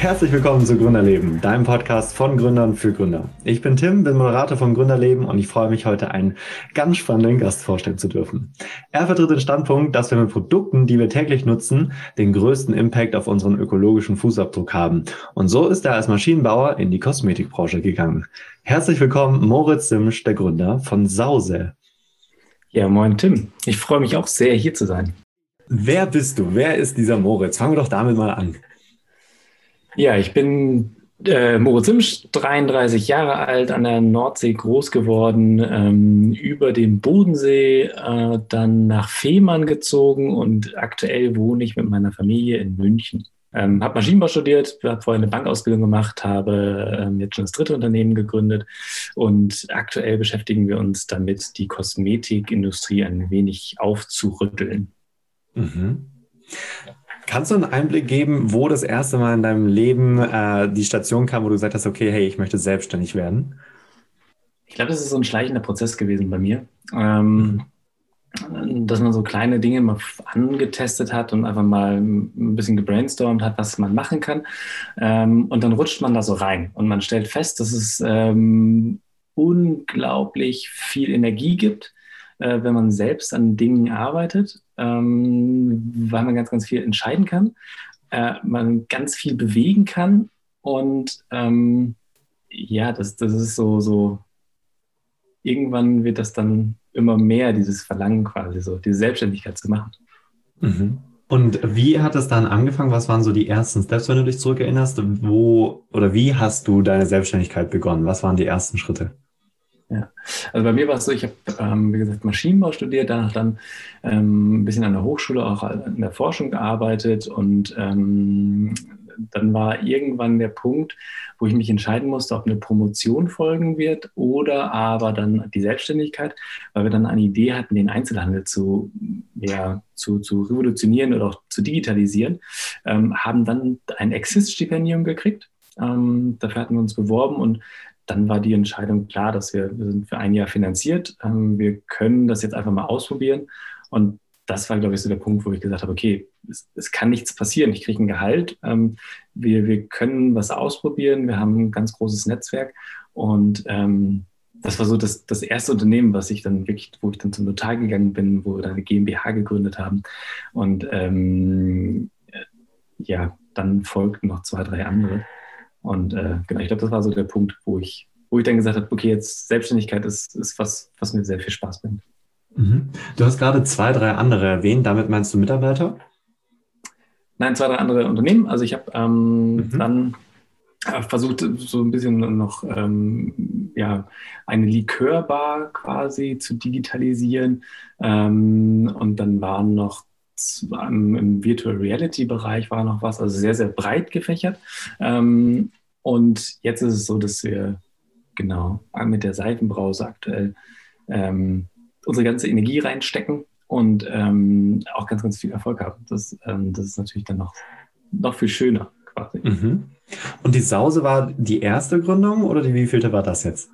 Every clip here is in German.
Herzlich willkommen zu Gründerleben, deinem Podcast von Gründern für Gründer. Ich bin Tim, bin Moderator von Gründerleben und ich freue mich heute einen ganz spannenden Gast vorstellen zu dürfen. Er vertritt den Standpunkt, dass wir mit Produkten, die wir täglich nutzen, den größten Impact auf unseren ökologischen Fußabdruck haben. Und so ist er als Maschinenbauer in die Kosmetikbranche gegangen. Herzlich willkommen, Moritz Simsch, der Gründer von Sause. Ja, moin Tim. Ich freue mich auch sehr, hier zu sein. Wer bist du? Wer ist dieser Moritz? Fangen wir doch damit mal an. Ja, ich bin äh, Moritz Simsch, 33 Jahre alt, an der Nordsee groß geworden, ähm, über den Bodensee, äh, dann nach Fehmarn gezogen und aktuell wohne ich mit meiner Familie in München. Ähm, habe Maschinenbau studiert, habe vorher eine Bankausbildung gemacht, habe ähm, jetzt schon das dritte Unternehmen gegründet und aktuell beschäftigen wir uns damit, die Kosmetikindustrie ein wenig aufzurütteln. Mhm. Kannst du einen Einblick geben, wo das erste Mal in deinem Leben äh, die Station kam, wo du gesagt hast, okay, hey, ich möchte selbstständig werden? Ich glaube, das ist so ein schleichender Prozess gewesen bei mir. Ähm, dass man so kleine Dinge mal angetestet hat und einfach mal ein bisschen gebrainstormt hat, was man machen kann. Ähm, und dann rutscht man da so rein und man stellt fest, dass es ähm, unglaublich viel Energie gibt, äh, wenn man selbst an Dingen arbeitet ähm, weil man ganz, ganz viel entscheiden kann, äh, man ganz viel bewegen kann und ähm, ja, das, das ist so, so, irgendwann wird das dann immer mehr, dieses Verlangen quasi so, diese Selbstständigkeit zu machen. Mhm. Und wie hat es dann angefangen? Was waren so die ersten Steps, wenn du dich zurückerinnerst? Wo oder wie hast du deine Selbstständigkeit begonnen? Was waren die ersten Schritte? Ja, also bei mir war es so, ich habe, ähm, wie gesagt, Maschinenbau studiert, danach dann ähm, ein bisschen an der Hochschule, auch in der Forschung gearbeitet und ähm, dann war irgendwann der Punkt, wo ich mich entscheiden musste, ob eine Promotion folgen wird oder aber dann die Selbstständigkeit, weil wir dann eine Idee hatten, den Einzelhandel zu, ja, zu, zu revolutionieren oder auch zu digitalisieren, ähm, haben dann ein Exist-Stipendium gekriegt. Ähm, dafür hatten wir uns beworben und dann war die Entscheidung klar, dass wir, wir sind für ein Jahr finanziert. Ähm, wir können das jetzt einfach mal ausprobieren. Und das war, glaube ich, so der Punkt, wo ich gesagt habe, okay, es, es kann nichts passieren. Ich kriege ein Gehalt. Ähm, wir, wir können was ausprobieren. Wir haben ein ganz großes Netzwerk. Und ähm, das war so das, das erste Unternehmen, was ich dann wirklich, wo ich dann zum Notar gegangen bin, wo wir dann eine GmbH gegründet haben. Und ähm, ja, dann folgten noch zwei, drei andere. Und äh, genau, ich glaube, das war so der Punkt, wo ich, wo ich dann gesagt habe, okay, jetzt Selbstständigkeit ist, ist was, was mir sehr viel Spaß bringt. Mhm. Du hast gerade zwei, drei andere erwähnt. Damit meinst du Mitarbeiter? Nein, zwei, drei andere Unternehmen. Also ich habe ähm, mhm. dann äh, versucht, so ein bisschen noch ähm, ja, eine Likörbar quasi zu digitalisieren. Ähm, und dann waren noch im Virtual Reality Bereich war noch was, also sehr, sehr breit gefächert. Ähm, und jetzt ist es so, dass wir genau mit der Seifenbrause aktuell ähm, unsere ganze Energie reinstecken und ähm, auch ganz, ganz viel Erfolg haben. Das, ähm, das ist natürlich dann noch, noch viel schöner quasi. Mhm. Und die Sause war die erste Gründung oder die wievielte war das jetzt?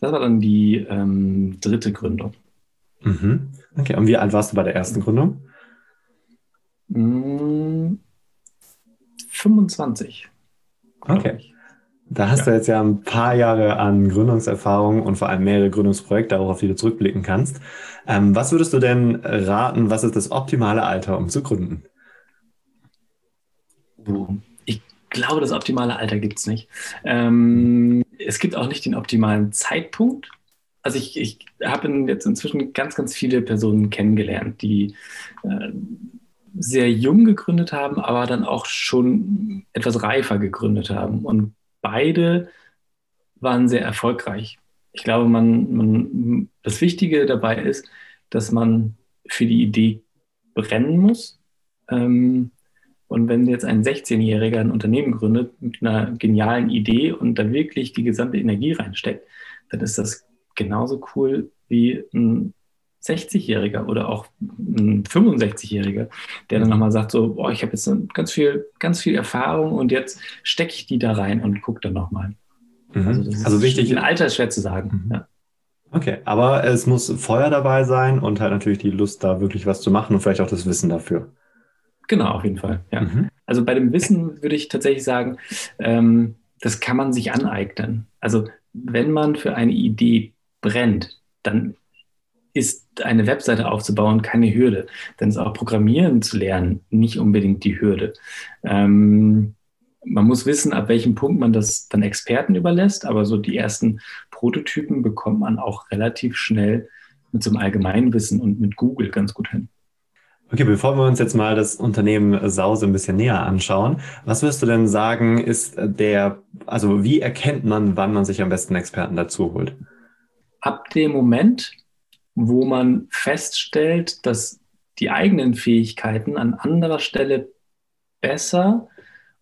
Das war dann die ähm, dritte Gründung. Mhm. Okay, und wie alt warst du bei der ersten Gründung? 25. Okay. Da hast ja. du jetzt ja ein paar Jahre an Gründungserfahrung und vor allem mehrere Gründungsprojekte, auch auf die du zurückblicken kannst. Ähm, was würdest du denn raten, was ist das optimale Alter, um zu gründen? Ich glaube, das optimale Alter gibt es nicht. Ähm, es gibt auch nicht den optimalen Zeitpunkt. Also ich, ich habe jetzt inzwischen ganz, ganz viele Personen kennengelernt, die äh, sehr jung gegründet haben, aber dann auch schon etwas reifer gegründet haben. Und beide waren sehr erfolgreich. Ich glaube, man, man, das Wichtige dabei ist, dass man für die Idee brennen muss. Ähm, und wenn jetzt ein 16-Jähriger ein Unternehmen gründet mit einer genialen Idee und da wirklich die gesamte Energie reinsteckt, dann ist das genauso cool wie ein 60-Jähriger oder auch ein 65-Jähriger, der dann nochmal sagt, so, boah, ich habe jetzt ganz viel, ganz viel Erfahrung und jetzt stecke ich die da rein und gucke dann nochmal. Mhm. Also, also wichtig. Ein Alter ist schwer zu sagen. Mhm. Ja. Okay, aber es muss Feuer dabei sein und halt natürlich die Lust, da wirklich was zu machen und vielleicht auch das Wissen dafür. Genau, auf jeden Fall. Ja. Mhm. Also bei dem Wissen würde ich tatsächlich sagen, ähm, das kann man sich aneignen. Also wenn man für eine Idee brennt, dann ist eine Webseite aufzubauen keine Hürde. Dann ist auch Programmieren zu lernen nicht unbedingt die Hürde. Ähm, man muss wissen, ab welchem Punkt man das dann Experten überlässt, aber so die ersten Prototypen bekommt man auch relativ schnell mit so einem Allgemeinwissen und mit Google ganz gut hin. Okay, bevor wir uns jetzt mal das Unternehmen Sause ein bisschen näher anschauen, was wirst du denn sagen, ist der, also wie erkennt man, wann man sich am besten Experten dazu holt? Ab dem Moment, wo man feststellt, dass die eigenen Fähigkeiten an anderer Stelle besser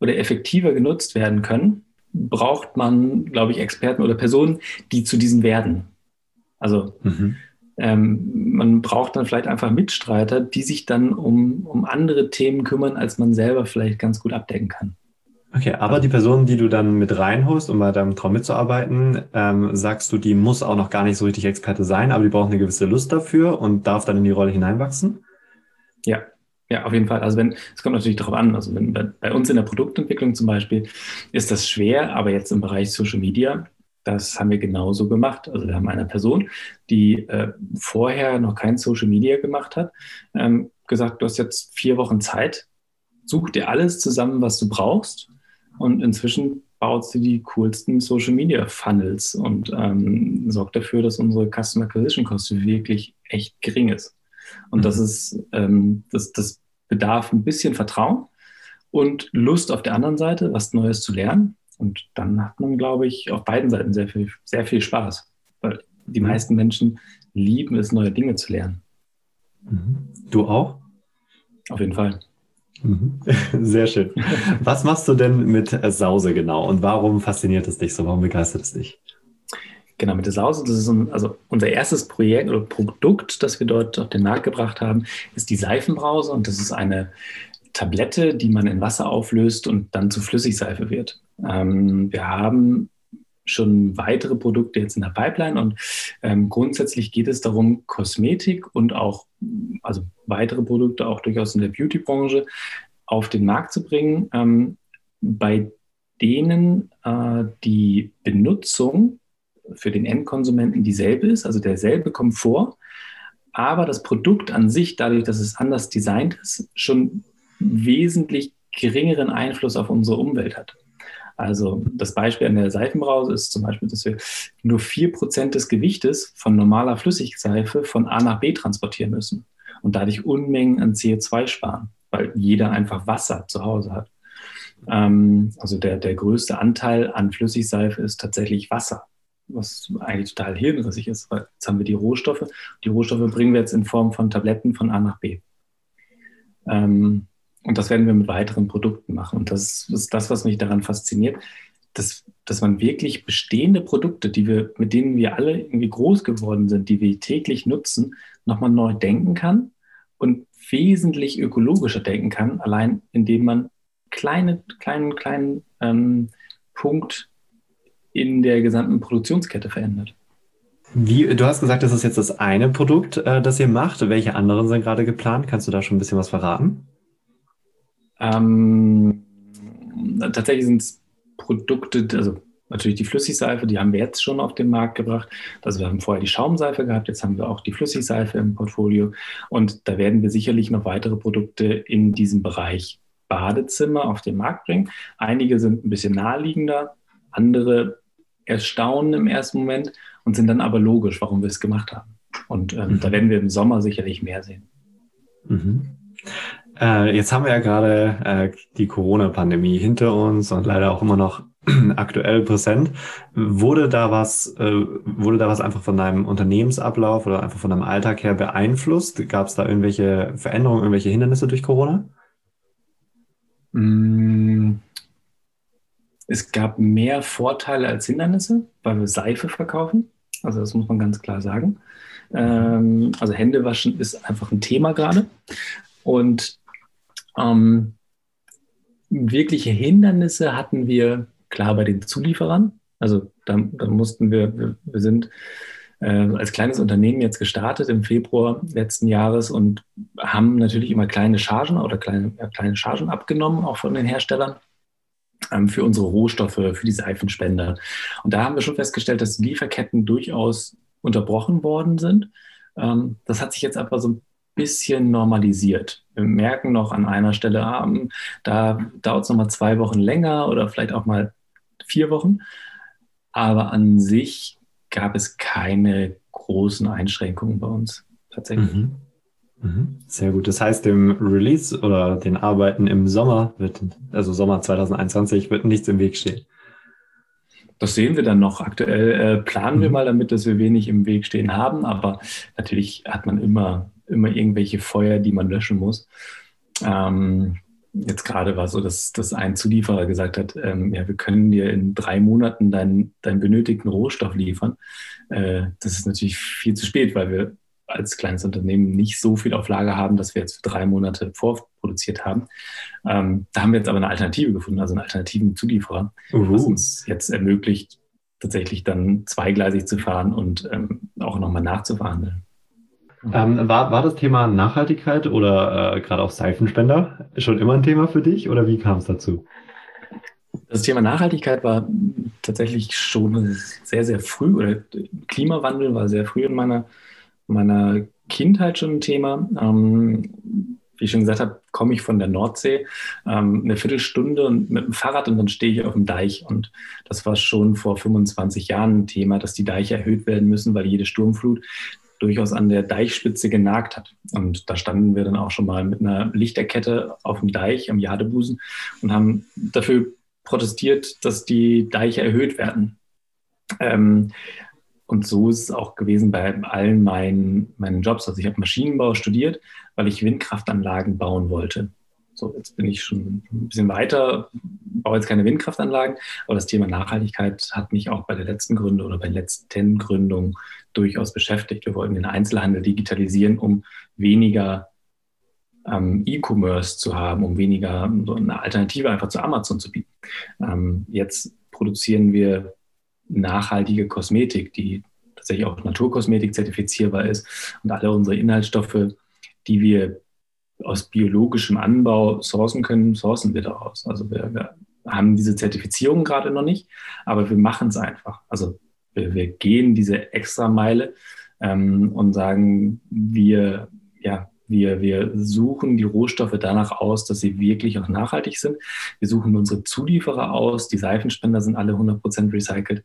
oder effektiver genutzt werden können, braucht man, glaube ich, Experten oder Personen, die zu diesen werden. Also mhm. ähm, man braucht dann vielleicht einfach Mitstreiter, die sich dann um, um andere Themen kümmern, als man selber vielleicht ganz gut abdecken kann. Okay, aber die Person, die du dann mit reinholst, um bei deinem Traum mitzuarbeiten, ähm, sagst du, die muss auch noch gar nicht so richtig Experte sein, aber die braucht eine gewisse Lust dafür und darf dann in die Rolle hineinwachsen? Ja, ja, auf jeden Fall. Also wenn, es kommt natürlich darauf an, also wenn bei, bei uns in der Produktentwicklung zum Beispiel ist das schwer, aber jetzt im Bereich Social Media, das haben wir genauso gemacht. Also wir haben eine Person, die äh, vorher noch kein Social Media gemacht hat, ähm, gesagt, du hast jetzt vier Wochen Zeit, such dir alles zusammen, was du brauchst und inzwischen baut sie die coolsten Social Media Funnels und ähm, sorgt dafür, dass unsere Customer Acquisition Cost wirklich echt gering ist. Und mhm. das ist, ähm, das, das bedarf ein bisschen Vertrauen und Lust auf der anderen Seite, was Neues zu lernen. Und dann hat man, glaube ich, auf beiden Seiten sehr viel, sehr viel Spaß. Weil die mhm. meisten Menschen lieben es, neue Dinge zu lernen. Mhm. Du auch? Auf jeden Fall. Mhm. Sehr schön. Was machst du denn mit Sause genau und warum fasziniert es dich so? Warum begeistert es dich? Genau, mit der Sause, das ist ein, also unser erstes Projekt oder Produkt, das wir dort auf den Markt gebracht haben, ist die Seifenbrause und das ist eine Tablette, die man in Wasser auflöst und dann zu Flüssigseife wird. Ähm, wir haben schon weitere Produkte jetzt in der Pipeline und ähm, grundsätzlich geht es darum, Kosmetik und auch also weitere Produkte auch durchaus in der Beauty-Branche auf den Markt zu bringen, ähm, bei denen äh, die Benutzung für den Endkonsumenten dieselbe ist, also derselbe Komfort, aber das Produkt an sich, dadurch, dass es anders designt ist, schon wesentlich geringeren Einfluss auf unsere Umwelt hat. Also das Beispiel an der Seifenbrause ist zum Beispiel, dass wir nur 4% des Gewichtes von normaler Flüssigseife von A nach B transportieren müssen und dadurch Unmengen an CO2 sparen, weil jeder einfach Wasser zu Hause hat. Ähm, also der, der größte Anteil an Flüssigseife ist tatsächlich Wasser was eigentlich total hirnrissig ist, weil jetzt haben wir die Rohstoffe. Die Rohstoffe bringen wir jetzt in Form von Tabletten von A nach B. Ähm, und das werden wir mit weiteren Produkten machen. Und das ist das, was mich daran fasziniert, dass, dass man wirklich bestehende Produkte, die wir, mit denen wir alle irgendwie groß geworden sind, die wir täglich nutzen, nochmal neu denken kann und wesentlich ökologischer denken kann, allein indem man kleine, kleinen, kleinen ähm, Punkt in der gesamten Produktionskette verändert. Wie, du hast gesagt, das ist jetzt das eine Produkt, äh, das ihr macht. Welche anderen sind gerade geplant? Kannst du da schon ein bisschen was verraten? Ähm, tatsächlich sind es Produkte, also natürlich die Flüssigseife, die haben wir jetzt schon auf den Markt gebracht. Also wir haben vorher die Schaumseife gehabt, jetzt haben wir auch die Flüssigseife im Portfolio. Und da werden wir sicherlich noch weitere Produkte in diesem Bereich Badezimmer auf den Markt bringen. Einige sind ein bisschen naheliegender, andere erstaunen im ersten Moment und sind dann aber logisch, warum wir es gemacht haben. Und ähm, mhm. da werden wir im Sommer sicherlich mehr sehen. Mhm. Äh, jetzt haben wir ja gerade äh, die Corona-Pandemie hinter uns und leider auch immer noch aktuell präsent. Wurde da was, äh, wurde da was einfach von deinem Unternehmensablauf oder einfach von deinem Alltag her beeinflusst? Gab es da irgendwelche Veränderungen, irgendwelche Hindernisse durch Corona? Mm, es gab mehr Vorteile als Hindernisse, weil wir Seife verkaufen. Also das muss man ganz klar sagen. Ähm, also Händewaschen ist einfach ein Thema gerade. Und ähm, wirkliche Hindernisse hatten wir klar bei den Zulieferern. Also da, da mussten wir, wir, wir sind äh, als kleines Unternehmen jetzt gestartet im Februar letzten Jahres und haben natürlich immer kleine Chargen oder kleine, ja, kleine Chargen abgenommen, auch von den Herstellern ähm, für unsere Rohstoffe, für die Seifenspender. Und da haben wir schon festgestellt, dass Lieferketten durchaus unterbrochen worden sind. Ähm, das hat sich jetzt aber so ein bisschen normalisiert. Wir merken noch an einer Stelle, ah, da dauert es nochmal zwei Wochen länger oder vielleicht auch mal vier Wochen. Aber an sich gab es keine großen Einschränkungen bei uns tatsächlich. Mhm. Mhm. Sehr gut. Das heißt, dem Release oder den Arbeiten im Sommer wird, also Sommer 2021, wird nichts im Weg stehen. Das sehen wir dann noch. Aktuell äh, planen mhm. wir mal damit, dass wir wenig im Weg stehen haben, aber natürlich hat man immer, immer irgendwelche Feuer, die man löschen muss. Ähm, jetzt gerade war so, dass, dass ein Zulieferer gesagt hat, ähm, ja, wir können dir in drei Monaten deinen, deinen benötigten Rohstoff liefern. Äh, das ist natürlich viel zu spät, weil wir als kleines Unternehmen nicht so viel auf Lager haben, dass wir jetzt für drei Monate vorproduziert haben. Ähm, da haben wir jetzt aber eine Alternative gefunden, also einen alternativen Zulieferer, uh was uns jetzt ermöglicht, tatsächlich dann zweigleisig zu fahren und ähm, auch nochmal nachzuverhandeln. Ähm, war, war das Thema Nachhaltigkeit oder äh, gerade auch Seifenspender schon immer ein Thema für dich oder wie kam es dazu? Das Thema Nachhaltigkeit war tatsächlich schon sehr, sehr früh oder Klimawandel war sehr früh in meiner, meiner Kindheit schon ein Thema. Ähm, wie ich schon gesagt habe, komme ich von der Nordsee, ähm, eine Viertelstunde mit dem Fahrrad und dann stehe ich auf dem Deich. Und das war schon vor 25 Jahren ein Thema, dass die Deiche erhöht werden müssen, weil jede Sturmflut durchaus an der Deichspitze genagt hat. Und da standen wir dann auch schon mal mit einer Lichterkette auf dem Deich am Jadebusen und haben dafür protestiert, dass die Deiche erhöht werden. Ähm, und so ist es auch gewesen bei allen meinen, meinen Jobs. Also ich habe Maschinenbau studiert, weil ich Windkraftanlagen bauen wollte. So, jetzt bin ich schon ein bisschen weiter, baue jetzt keine Windkraftanlagen, aber das Thema Nachhaltigkeit hat mich auch bei der letzten Gründung oder bei der letzten Gründung durchaus beschäftigt. Wir wollten den Einzelhandel digitalisieren, um weniger ähm, E-Commerce zu haben, um weniger so eine Alternative einfach zu Amazon zu bieten. Ähm, jetzt produzieren wir nachhaltige Kosmetik, die tatsächlich auch Naturkosmetik zertifizierbar ist und alle unsere Inhaltsstoffe, die wir aus biologischem Anbau sourcen können, sourcen wir daraus. Also wir, wir haben diese Zertifizierung gerade noch nicht, aber wir machen es einfach. Also wir, wir, gehen diese extra Meile ähm, und sagen, wir, ja, wir, wir suchen die Rohstoffe danach aus, dass sie wirklich auch nachhaltig sind. Wir suchen unsere Zulieferer aus. Die Seifenspender sind alle 100% recycelt.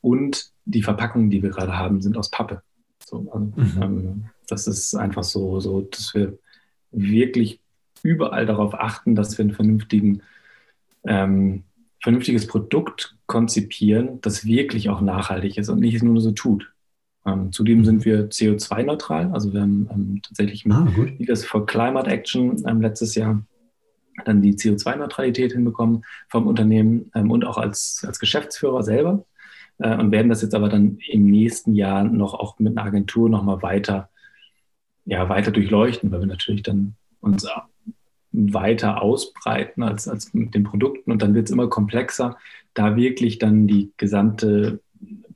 Und die Verpackungen, die wir gerade haben, sind aus Pappe. So, also, mhm. ähm, das ist einfach so, so, dass wir wirklich überall darauf achten, dass wir ein vernünftigen, ähm, vernünftiges Produkt konzipieren, das wirklich auch nachhaltig ist und nicht nur so tut. Ähm, zudem sind wir CO2-neutral, also wir haben ähm, tatsächlich mit ah, Leaders for Climate Action ähm, letztes Jahr dann die CO2-Neutralität hinbekommen vom Unternehmen ähm, und auch als, als Geschäftsführer selber äh, und werden das jetzt aber dann im nächsten Jahr noch auch mit einer Agentur nochmal weiter ja, weiter durchleuchten, weil wir natürlich dann uns weiter ausbreiten als, als mit den Produkten und dann wird es immer komplexer, da wirklich dann die gesamte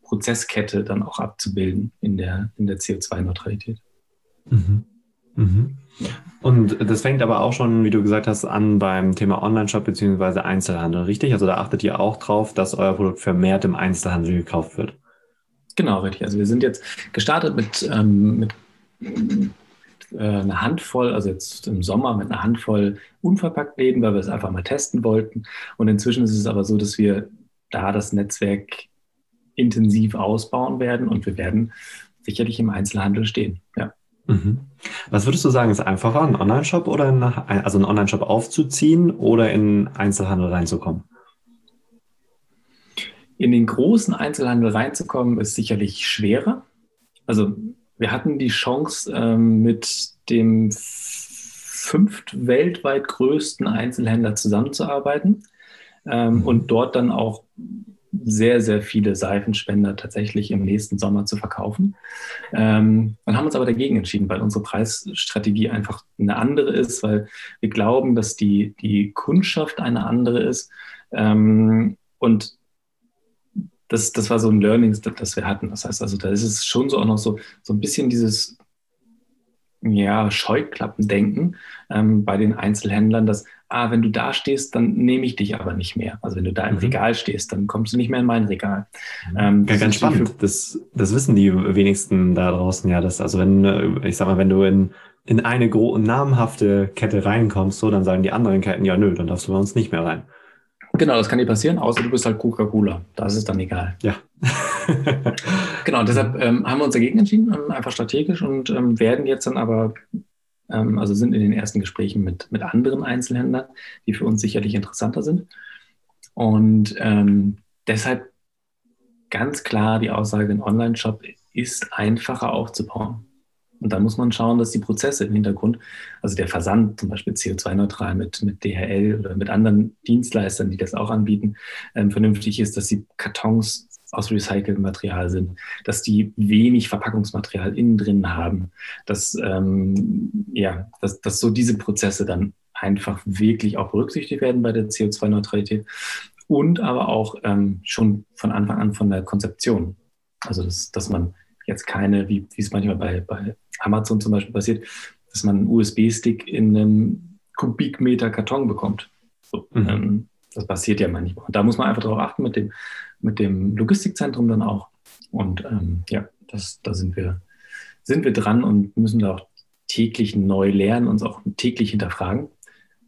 Prozesskette dann auch abzubilden in der, in der CO2-Neutralität. Mhm. Mhm. Und das fängt aber auch schon, wie du gesagt hast, an beim Thema Online-Shop bzw. Einzelhandel, richtig? Also da achtet ihr auch drauf, dass euer Produkt vermehrt im Einzelhandel gekauft wird. Genau, richtig. Also wir sind jetzt gestartet mit, ähm, mit eine Handvoll, also jetzt im Sommer mit einer Handvoll unverpackt Läden, weil wir es einfach mal testen wollten. Und inzwischen ist es aber so, dass wir da das Netzwerk intensiv ausbauen werden und wir werden sicherlich im Einzelhandel stehen. Ja. Mhm. Was würdest du sagen, ist einfacher, einen Online-Shop oder in, also einen Online-Shop aufzuziehen oder in Einzelhandel reinzukommen? In den großen Einzelhandel reinzukommen, ist sicherlich schwerer. Also wir hatten die Chance, ähm, mit dem fünft weltweit größten Einzelhändler zusammenzuarbeiten ähm, mhm. und dort dann auch sehr, sehr viele Seifenspender tatsächlich im nächsten Sommer zu verkaufen. Ähm, und haben uns aber dagegen entschieden, weil unsere Preisstrategie einfach eine andere ist, weil wir glauben, dass die, die Kundschaft eine andere ist. Ähm, und das, das war so ein Learning, das, wir hatten. Das heißt also, da ist es schon so auch noch so, so ein bisschen dieses ja, Scheuklappendenken ähm, bei den Einzelhändlern, dass, ah, wenn du da stehst, dann nehme ich dich aber nicht mehr. Also wenn du da im mhm. Regal stehst, dann kommst du nicht mehr in mein Regal. Mhm. Ähm, ja, ganz spannend. Das, das wissen die wenigsten da draußen ja. Dass, also wenn, äh, ich sag mal, wenn du in, in eine namhafte Kette reinkommst, so, dann sagen die anderen Ketten, ja, nö, dann darfst du bei uns nicht mehr rein. Genau, das kann dir passieren, außer du bist halt Coca-Cola. Da ist dann egal. Ja. genau, deshalb ähm, haben wir uns dagegen entschieden, ähm, einfach strategisch und ähm, werden jetzt dann aber, ähm, also sind in den ersten Gesprächen mit, mit anderen Einzelhändlern, die für uns sicherlich interessanter sind. Und ähm, deshalb ganz klar die Aussage, ein Online-Shop ist einfacher aufzubauen. Und dann muss man schauen, dass die Prozesse im Hintergrund, also der Versand zum Beispiel CO2-neutral mit, mit DHL oder mit anderen Dienstleistern, die das auch anbieten, ähm, vernünftig ist, dass die Kartons aus recyceltem Material sind, dass die wenig Verpackungsmaterial innen drin haben, dass, ähm, ja, dass, dass so diese Prozesse dann einfach wirklich auch berücksichtigt werden bei der CO2-Neutralität und aber auch ähm, schon von Anfang an von der Konzeption. Also, dass, dass man jetzt keine, wie, wie es manchmal bei, bei Amazon zum Beispiel passiert, dass man einen USB-Stick in einem Kubikmeter Karton bekommt. So, mhm. ähm, das passiert ja manchmal. Und da muss man einfach darauf achten mit dem, mit dem Logistikzentrum dann auch. Und ähm, ja, das, da sind wir, sind wir dran und müssen da auch täglich neu lernen, uns auch täglich hinterfragen.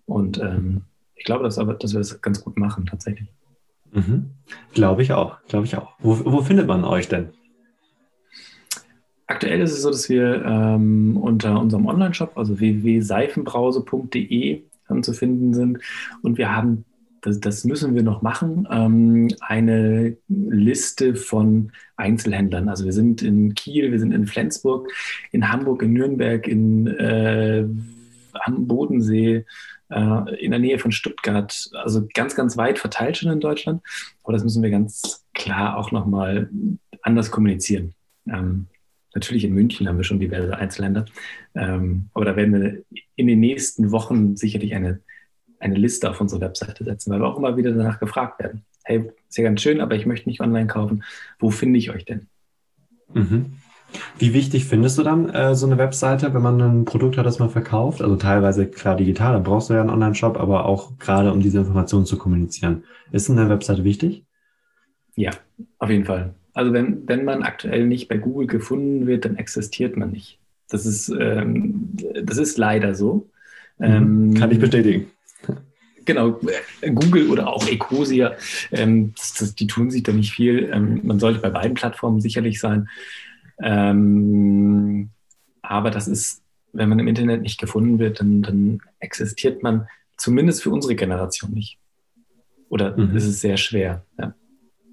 Und ähm, ich glaube, dass, aber, dass wir das ganz gut machen, tatsächlich. Mhm. Glaube ich auch, glaube ich auch. Wo, wo findet man euch denn? Aktuell ist es so, dass wir ähm, unter unserem Online-Shop, also www.seifenbrause.de ähm, zu finden sind. Und wir haben, das, das müssen wir noch machen, ähm, eine Liste von Einzelhändlern. Also wir sind in Kiel, wir sind in Flensburg, in Hamburg, in Nürnberg, in äh, am Bodensee, äh, in der Nähe von Stuttgart, also ganz, ganz weit verteilt schon in Deutschland. Aber das müssen wir ganz klar auch nochmal anders kommunizieren. Ähm, Natürlich in München haben wir schon diverse Einzelländer. Ähm, aber da werden wir in den nächsten Wochen sicherlich eine, eine Liste auf unsere Webseite setzen, weil wir auch immer wieder danach gefragt werden. Hey, ist ja ganz schön, aber ich möchte nicht online kaufen. Wo finde ich euch denn? Mhm. Wie wichtig findest du dann äh, so eine Webseite, wenn man ein Produkt hat, das man verkauft? Also teilweise klar digital, dann brauchst du ja einen Online-Shop, aber auch gerade um diese Informationen zu kommunizieren. Ist eine Webseite wichtig? Ja, auf jeden Fall. Also wenn, wenn man aktuell nicht bei Google gefunden wird, dann existiert man nicht. Das ist, ähm, das ist leider so. Ähm, Kann ich bestätigen. Genau, Google oder auch Ecosia, ähm, das, das, die tun sich da nicht viel. Ähm, man sollte bei beiden Plattformen sicherlich sein. Ähm, aber das ist, wenn man im Internet nicht gefunden wird, dann, dann existiert man zumindest für unsere Generation nicht. Oder mhm. ist es sehr schwer. Ja.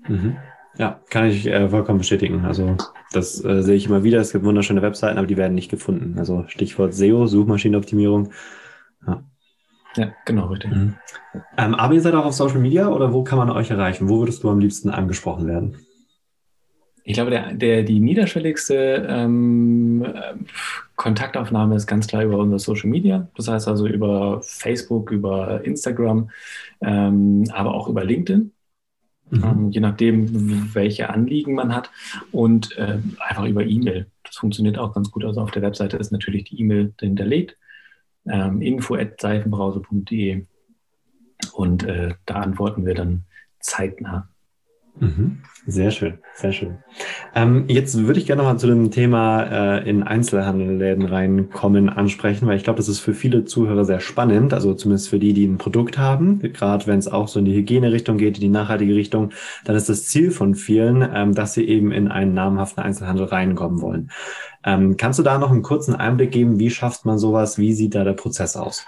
Mhm. Ja, kann ich äh, vollkommen bestätigen. Also das äh, sehe ich immer wieder. Es gibt wunderschöne Webseiten, aber die werden nicht gefunden. Also Stichwort SEO, Suchmaschinenoptimierung. Ja, ja genau, richtig. Mhm. Ähm, aber ihr seid auch auf Social Media oder wo kann man euch erreichen? Wo würdest du am liebsten angesprochen werden? Ich glaube, der, der, die niederschwelligste ähm, Kontaktaufnahme ist ganz klar über unser Social Media. Das heißt also über Facebook, über Instagram, ähm, aber auch über LinkedIn. Mhm. Ähm, je nachdem, welche Anliegen man hat und äh, einfach über E-Mail. Das funktioniert auch ganz gut. Also auf der Webseite ist natürlich die E-Mail hinterlegt, ähm, info.seifenbrause.de und äh, da antworten wir dann zeitnah. Mhm. Sehr schön, sehr schön. Ähm, jetzt würde ich gerne noch mal zu dem Thema äh, in Einzelhandelläden reinkommen, ansprechen, weil ich glaube, das ist für viele Zuhörer sehr spannend, also zumindest für die, die ein Produkt haben, gerade wenn es auch so in die Hygienerichtung geht, in die nachhaltige Richtung, dann ist das Ziel von vielen, ähm, dass sie eben in einen namhaften Einzelhandel reinkommen wollen. Ähm, kannst du da noch einen kurzen Einblick geben, wie schafft man sowas, wie sieht da der Prozess aus?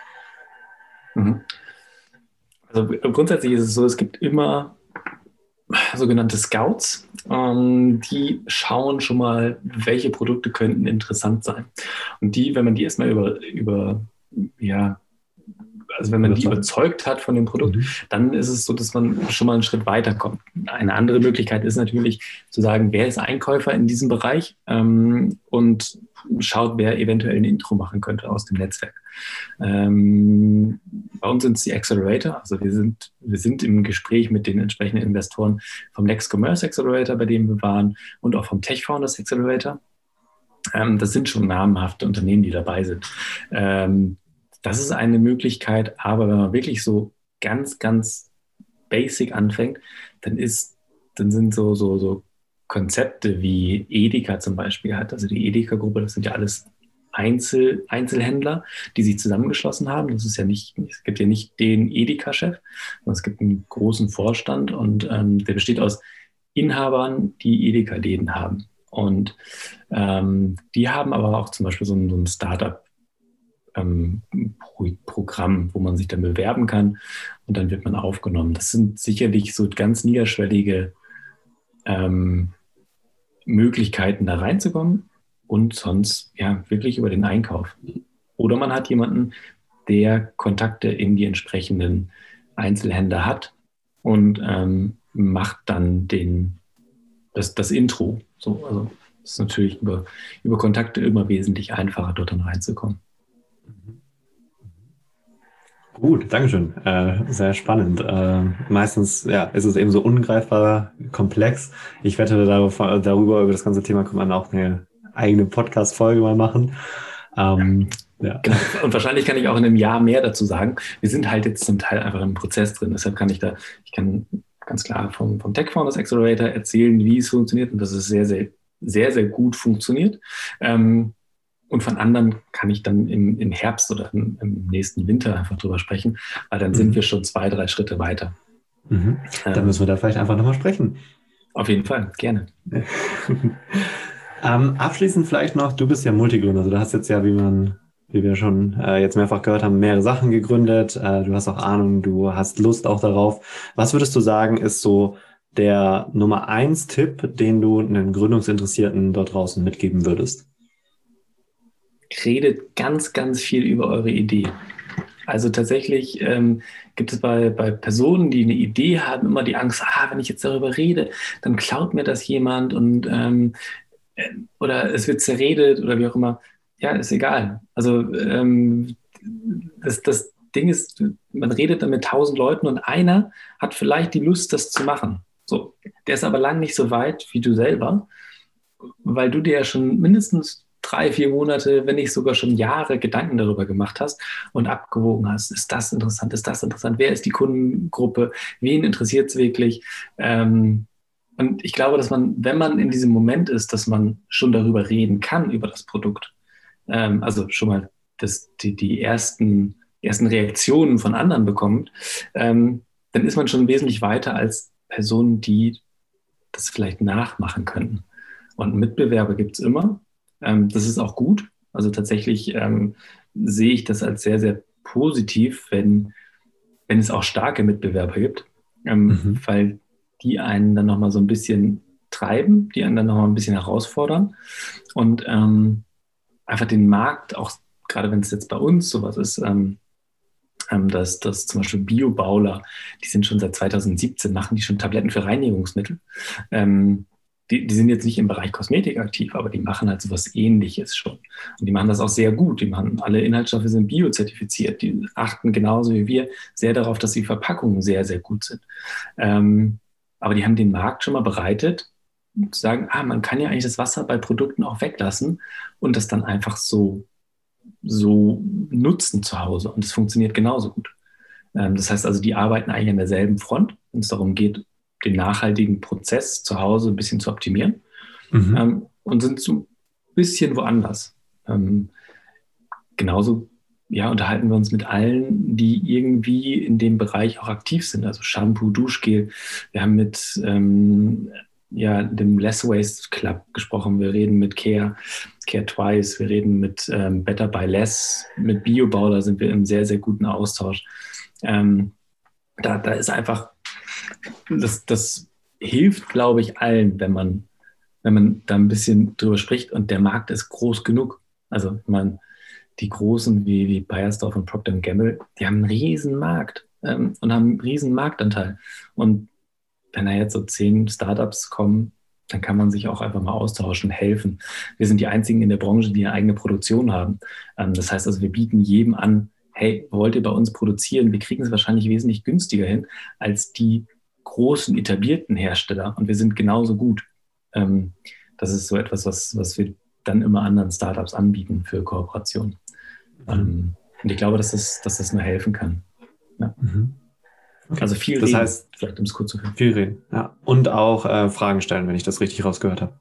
Mhm. Also grundsätzlich ist es so, es gibt immer sogenannte Scouts. Ähm, die schauen schon mal, welche Produkte könnten interessant sein. Und die, wenn man die erstmal über, über ja, also wenn man die überzeugt hat von dem Produkt, mhm. dann ist es so, dass man schon mal einen Schritt weiterkommt. Eine andere Möglichkeit ist natürlich zu sagen, wer ist Einkäufer in diesem Bereich ähm, und schaut, wer eventuell ein Intro machen könnte aus dem Netzwerk. Ähm, bei uns sind es die Accelerator, also wir sind, wir sind im Gespräch mit den entsprechenden Investoren vom Next Commerce Accelerator, bei dem wir waren, und auch vom Tech Founders Accelerator. Ähm, das sind schon namhafte Unternehmen, die dabei sind. Ähm, das ist eine Möglichkeit, aber wenn man wirklich so ganz, ganz basic anfängt, dann ist, dann sind so, so, so Konzepte wie Edeka zum Beispiel hat, also die Edeka-Gruppe, das sind ja alles Einzel, Einzelhändler, die sich zusammengeschlossen haben. Das ist ja nicht, es gibt ja nicht den Edeka-Chef, sondern es gibt einen großen Vorstand und ähm, der besteht aus Inhabern, die Edeka-Läden haben. Und ähm, die haben aber auch zum Beispiel so ein, so ein Startup ähm, wo man sich dann bewerben kann und dann wird man aufgenommen. Das sind sicherlich so ganz niederschwellige ähm, Möglichkeiten, da reinzukommen und sonst ja wirklich über den Einkauf. Oder man hat jemanden, der Kontakte in die entsprechenden Einzelhändler hat und ähm, macht dann den, das, das Intro. So, also ist natürlich über, über Kontakte immer wesentlich einfacher, dort dann reinzukommen. Gut, Dankeschön. Äh, sehr spannend. Äh, meistens ja, ist es eben so ungreifbar komplex. Ich wette, darüber, über das ganze Thema kann man auch eine eigene Podcast-Folge mal machen. Ähm, ja. Genau. Und wahrscheinlich kann ich auch in einem Jahr mehr dazu sagen. Wir sind halt jetzt zum Teil einfach im Prozess drin. Deshalb kann ich da, ich kann ganz klar vom, vom Tech Founders Accelerator erzählen, wie es funktioniert und dass es sehr, sehr, sehr, sehr gut funktioniert. Ähm, und von anderen kann ich dann im, im Herbst oder im, im, nächsten Winter einfach drüber sprechen, weil dann mhm. sind wir schon zwei, drei Schritte weiter. Mhm. Dann ähm, müssen wir da vielleicht einfach nochmal sprechen. Auf jeden Fall, gerne. ähm, abschließend vielleicht noch, du bist ja Multigründer, also du hast jetzt ja, wie man, wie wir schon äh, jetzt mehrfach gehört haben, mehrere Sachen gegründet. Äh, du hast auch Ahnung, du hast Lust auch darauf. Was würdest du sagen, ist so der Nummer eins Tipp, den du einen Gründungsinteressierten dort draußen mitgeben würdest? Redet ganz, ganz viel über eure Idee. Also tatsächlich ähm, gibt es bei, bei Personen, die eine Idee haben, immer die Angst, ah, wenn ich jetzt darüber rede, dann klaut mir das jemand und ähm, äh, oder es wird zerredet oder wie auch immer. Ja, ist egal. Also ähm, das, das Ding ist, man redet dann mit tausend Leuten und einer hat vielleicht die Lust, das zu machen. So, der ist aber lang nicht so weit wie du selber, weil du dir ja schon mindestens drei, vier Monate, wenn nicht sogar schon Jahre Gedanken darüber gemacht hast und abgewogen hast, ist das interessant, ist das interessant, wer ist die Kundengruppe, wen interessiert es wirklich? Ähm, und ich glaube, dass man, wenn man in diesem Moment ist, dass man schon darüber reden kann, über das Produkt, ähm, also schon mal das, die, die ersten, ersten Reaktionen von anderen bekommt, ähm, dann ist man schon wesentlich weiter als Personen, die das vielleicht nachmachen könnten. Und Mitbewerber gibt es immer. Ähm, das ist auch gut. Also tatsächlich ähm, sehe ich das als sehr, sehr positiv, wenn, wenn es auch starke Mitbewerber gibt, ähm, mhm. weil die einen dann nochmal so ein bisschen treiben, die einen dann nochmal ein bisschen herausfordern und ähm, einfach den Markt, auch gerade wenn es jetzt bei uns sowas ist, ähm, ähm, dass, dass zum Beispiel Biobauler, die sind schon seit 2017, machen die schon Tabletten für Reinigungsmittel. Ähm, die, die sind jetzt nicht im Bereich Kosmetik aktiv, aber die machen halt sowas ähnliches schon. Und die machen das auch sehr gut. Die machen, alle Inhaltsstoffe sind biozertifiziert. Die achten genauso wie wir sehr darauf, dass die Verpackungen sehr, sehr gut sind. Ähm, aber die haben den Markt schon mal bereitet, zu sagen, ah, man kann ja eigentlich das Wasser bei Produkten auch weglassen und das dann einfach so, so nutzen zu Hause. Und es funktioniert genauso gut. Ähm, das heißt also, die arbeiten eigentlich an derselben Front, wenn es darum geht, den nachhaltigen Prozess zu Hause ein bisschen zu optimieren mhm. ähm, und sind so ein bisschen woanders. Ähm, genauso ja, unterhalten wir uns mit allen, die irgendwie in dem Bereich auch aktiv sind. Also Shampoo, Duschgel. Wir haben mit ähm, ja, dem Less Waste Club gesprochen. Wir reden mit Care, Care Twice. Wir reden mit ähm, Better by Less. Mit Biobau, da sind wir im sehr, sehr guten Austausch. Ähm, da, da ist einfach das, das hilft, glaube ich, allen, wenn man, wenn man da ein bisschen drüber spricht und der Markt ist groß genug. Also man, die Großen wie, wie Bayersdorf und Procter Gamble, die haben einen riesen Markt ähm, und haben einen riesen Marktanteil. Und wenn da jetzt so zehn Startups kommen, dann kann man sich auch einfach mal austauschen, helfen. Wir sind die einzigen in der Branche, die eine eigene Produktion haben. Ähm, das heißt also, wir bieten jedem an, hey, wollt ihr bei uns produzieren? Wir kriegen es wahrscheinlich wesentlich günstiger hin als die großen etablierten Hersteller und wir sind genauso gut. Ähm, das ist so etwas, was, was wir dann immer anderen Startups anbieten für Kooperation. Mhm. Ähm, und ich glaube, dass das, dass das nur helfen kann. Ja. Mhm. Okay. Also viel das reden, heißt, vielleicht um es kurz zu hören. Viel reden, ja. Und auch äh, Fragen stellen, wenn ich das richtig rausgehört habe.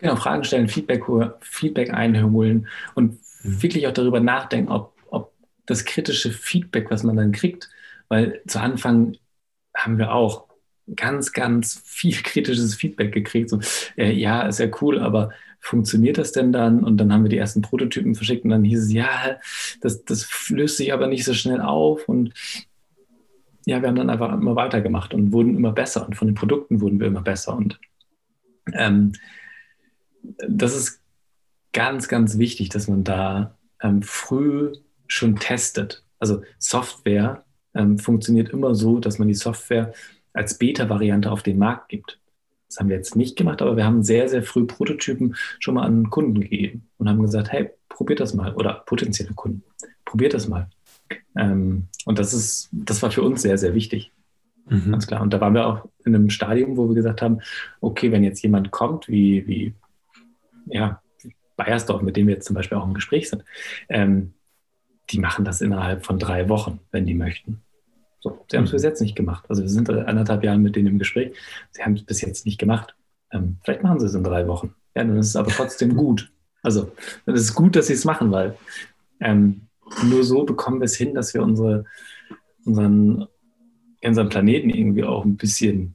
Genau, Fragen stellen, Feedback, Feedback einholen und mhm. wirklich auch darüber nachdenken, ob das kritische Feedback, was man dann kriegt, weil zu Anfang haben wir auch ganz, ganz viel kritisches Feedback gekriegt. So, äh, ja, ist ja cool, aber funktioniert das denn dann? Und dann haben wir die ersten Prototypen verschickt und dann hieß es, ja, das, das löst sich aber nicht so schnell auf. Und ja, wir haben dann einfach immer weitergemacht und wurden immer besser und von den Produkten wurden wir immer besser. Und ähm, das ist ganz, ganz wichtig, dass man da ähm, früh schon testet. Also Software ähm, funktioniert immer so, dass man die Software als Beta-Variante auf den Markt gibt. Das haben wir jetzt nicht gemacht, aber wir haben sehr, sehr früh Prototypen schon mal an Kunden gegeben und haben gesagt, hey, probiert das mal oder potenzielle Kunden, probiert das mal. Ähm, und das ist, das war für uns sehr, sehr wichtig. Mhm. Ganz klar. Und da waren wir auch in einem Stadium, wo wir gesagt haben, okay, wenn jetzt jemand kommt, wie, wie ja, Bayersdorf, mit dem wir jetzt zum Beispiel auch im Gespräch sind, ähm, die machen das innerhalb von drei Wochen, wenn die möchten. So, sie haben es bis jetzt nicht gemacht. Also wir sind anderthalb Jahre mit denen im Gespräch. Sie haben es bis jetzt nicht gemacht. Ähm, vielleicht machen sie es in drei Wochen. Ja, dann ist es aber trotzdem gut. Also dann ist es gut, dass sie es machen, weil ähm, nur so bekommen wir es hin, dass wir unsere, unseren, unseren Planeten irgendwie auch ein bisschen,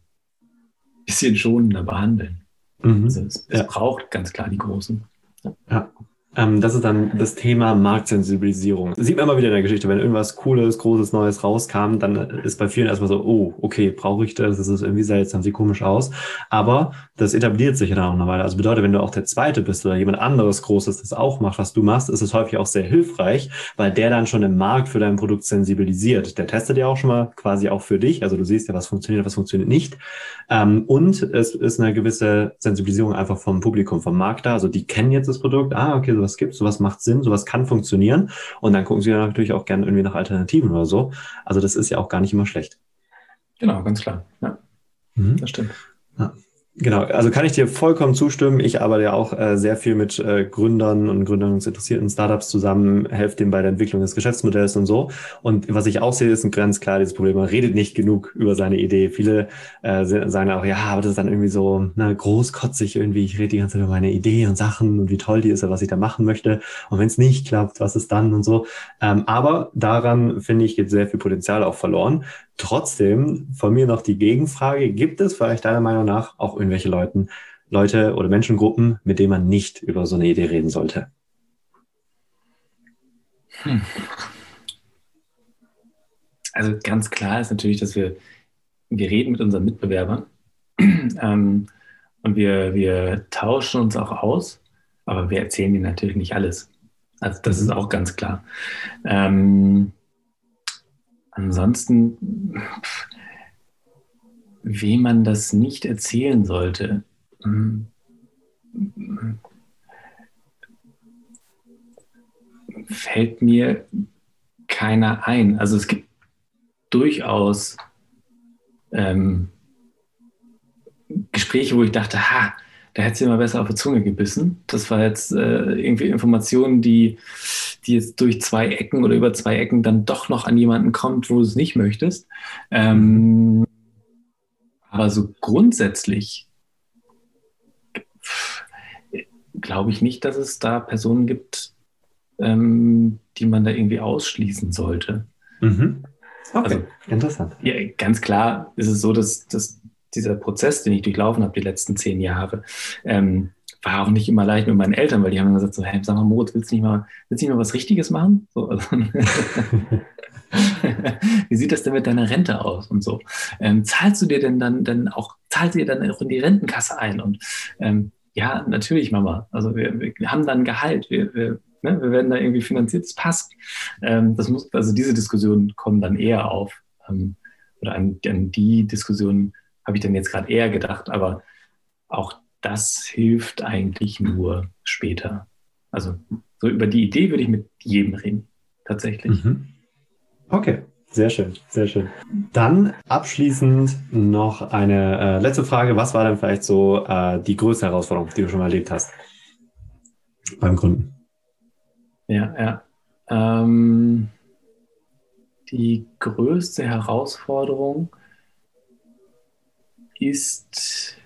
bisschen schonender behandeln. Mhm. Also es, es ja. braucht ganz klar die Großen. Ja. ja. Ähm, das ist dann das Thema Marktsensibilisierung. Das sieht man immer wieder in der Geschichte, wenn irgendwas Cooles, Großes, Neues rauskam, dann ist bei vielen erstmal so, oh, okay, brauche ich das? Das ist irgendwie seltsam, sieht komisch aus. Aber das etabliert sich ja dann auch eine Weile. Also bedeutet, wenn du auch der Zweite bist oder jemand anderes Großes das auch macht, was du machst, ist es häufig auch sehr hilfreich, weil der dann schon im Markt für dein Produkt sensibilisiert. Der testet ja auch schon mal quasi auch für dich. Also du siehst ja, was funktioniert, was funktioniert nicht. Ähm, und es ist eine gewisse Sensibilisierung einfach vom Publikum, vom Markt da. Also die kennen jetzt das Produkt. Ah, okay, sowas gibt, sowas macht Sinn, sowas kann funktionieren. Und dann gucken sie natürlich auch gerne irgendwie nach Alternativen oder so. Also das ist ja auch gar nicht immer schlecht. Genau, ganz klar. Ja, mhm. das stimmt. Ja. Genau, also kann ich dir vollkommen zustimmen. Ich arbeite ja auch äh, sehr viel mit äh, Gründern und gründungsinteressierten Startups zusammen, helfe denen bei der Entwicklung des Geschäftsmodells und so. Und was ich auch sehe, ist ein ganz klar dieses Problem, man redet nicht genug über seine Idee. Viele äh, sagen auch, ja, aber das ist dann irgendwie so ne, großkotzig irgendwie, ich rede die ganze Zeit über meine Idee und Sachen und wie toll die ist und was ich da machen möchte. Und wenn es nicht klappt, was ist dann und so. Ähm, aber daran, finde ich, geht sehr viel Potenzial auch verloren. Trotzdem von mir noch die Gegenfrage, gibt es vielleicht deiner Meinung nach auch irgendwelche Leuten, Leute oder Menschengruppen, mit denen man nicht über so eine Idee reden sollte? Hm. Also ganz klar ist natürlich, dass wir, wir reden mit unseren Mitbewerbern ähm, und wir, wir tauschen uns auch aus, aber wir erzählen ihnen natürlich nicht alles. Also das ist auch ganz klar. Ähm, ansonsten, wem man das nicht erzählen sollte, hm, fällt mir keiner ein. Also es gibt durchaus ähm, Gespräche, wo ich dachte, ha, da hätte sie mal besser auf die Zunge gebissen. Das war jetzt äh, irgendwie Informationen, die, die jetzt durch zwei Ecken oder über zwei Ecken dann doch noch an jemanden kommt, wo du es nicht möchtest. Ähm, aber so grundsätzlich glaube ich nicht, dass es da Personen gibt, ähm, die man da irgendwie ausschließen sollte. Mhm. Okay, also, interessant. Ja, ganz klar ist es so, dass, dass dieser Prozess, den ich durchlaufen habe die letzten zehn Jahre, ähm, war auch nicht immer leicht mit meinen Eltern, weil die haben gesagt so, hey, sag mal, Moritz, willst du nicht mal, willst du nicht mal was Richtiges machen? So, also Wie sieht das denn mit deiner Rente aus und so? Ähm, zahlst du dir denn dann, dann auch, zahlst du dir dann auch in die Rentenkasse ein? Und ähm, ja, natürlich, Mama. Also wir, wir haben dann Gehalt. Wir, wir Ne? Wir werden da irgendwie finanziert, das passt. Ähm, das muss, also diese Diskussionen kommen dann eher auf. Ähm, oder an, an die Diskussion habe ich dann jetzt gerade eher gedacht, aber auch das hilft eigentlich nur später. Also so über die Idee würde ich mit jedem reden, tatsächlich. Mhm. Okay, sehr schön, sehr schön. Dann abschließend noch eine äh, letzte Frage. Was war denn vielleicht so äh, die größte Herausforderung, die du schon mal erlebt hast beim Kunden? Ja, ja. Ähm, die größte Herausforderung ist,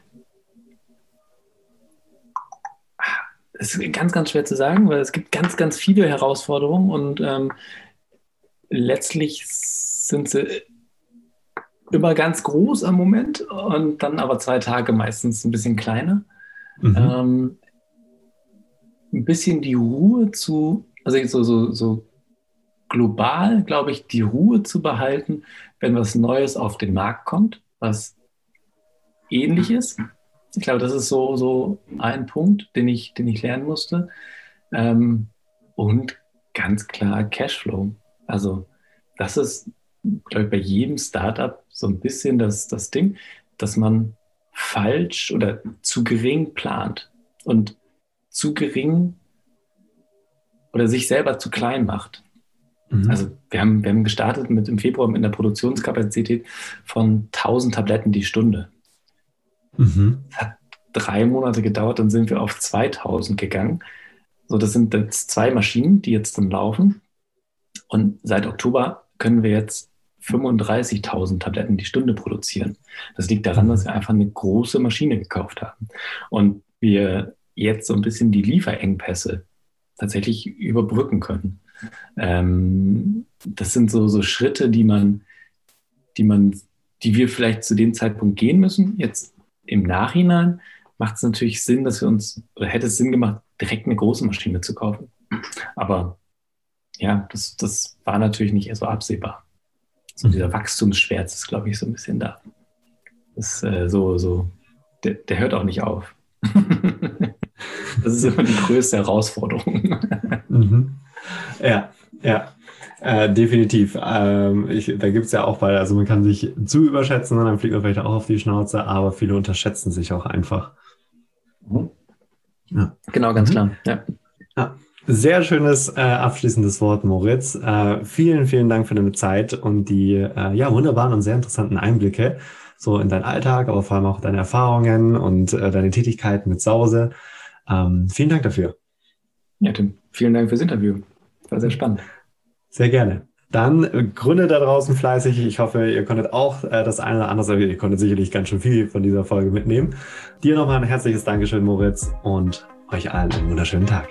es ist ganz, ganz schwer zu sagen, weil es gibt ganz, ganz viele Herausforderungen und ähm, letztlich sind sie immer ganz groß am Moment und dann aber zwei Tage meistens ein bisschen kleiner. Mhm. Ähm, ein bisschen die Ruhe zu, also so, so, so global, glaube ich, die Ruhe zu behalten, wenn was Neues auf den Markt kommt, was ähnlich ist. Ich glaube, das ist so, so ein Punkt, den ich, den ich lernen musste. Ähm, und ganz klar Cashflow. Also das ist, glaube ich, bei jedem Startup so ein bisschen das, das Ding, dass man falsch oder zu gering plant und zu gering oder sich selber zu klein macht. Mhm. Also wir haben, wir haben gestartet mit im Februar mit einer Produktionskapazität von 1000 Tabletten die Stunde. Mhm. Das hat drei Monate gedauert, dann sind wir auf 2000 gegangen. So, das sind jetzt zwei Maschinen, die jetzt dann laufen. Und seit Oktober können wir jetzt 35.000 Tabletten die Stunde produzieren. Das liegt daran, dass wir einfach eine große Maschine gekauft haben. Und wir jetzt so ein bisschen die Lieferengpässe tatsächlich überbrücken können. Ähm, das sind so, so Schritte, die man, die man, die wir vielleicht zu dem Zeitpunkt gehen müssen. Jetzt im Nachhinein macht es natürlich Sinn, dass wir uns, oder hätte es Sinn gemacht, direkt eine große Maschine zu kaufen. Aber ja, das, das war natürlich nicht so absehbar. So dieser Wachstumsschmerz ist, glaube ich, so ein bisschen da. Das äh, so, so, der, der hört auch nicht auf. das ist immer die größte Herausforderung. Mhm. Ja, ja. Äh, definitiv. Ähm, ich, da gibt es ja auch weil, also man kann sich zu überschätzen und dann fliegt man vielleicht auch auf die Schnauze, aber viele unterschätzen sich auch einfach. Mhm. Ja. Genau, ganz mhm. klar. Ja. ja. Sehr schönes äh, abschließendes Wort, Moritz. Äh, vielen, vielen Dank für deine Zeit und die äh, ja, wunderbaren und sehr interessanten Einblicke so in deinen Alltag, aber vor allem auch deine Erfahrungen und äh, deine Tätigkeiten mit Sause. Ähm, vielen Dank dafür. Ja, Tim, vielen Dank fürs Interview. War sehr spannend. Sehr gerne. Dann äh, gründet da draußen fleißig. Ich hoffe, ihr konntet auch äh, das eine oder andere, ihr konntet sicherlich ganz schön viel von dieser Folge mitnehmen. Dir nochmal ein herzliches Dankeschön, Moritz, und euch allen einen wunderschönen Tag.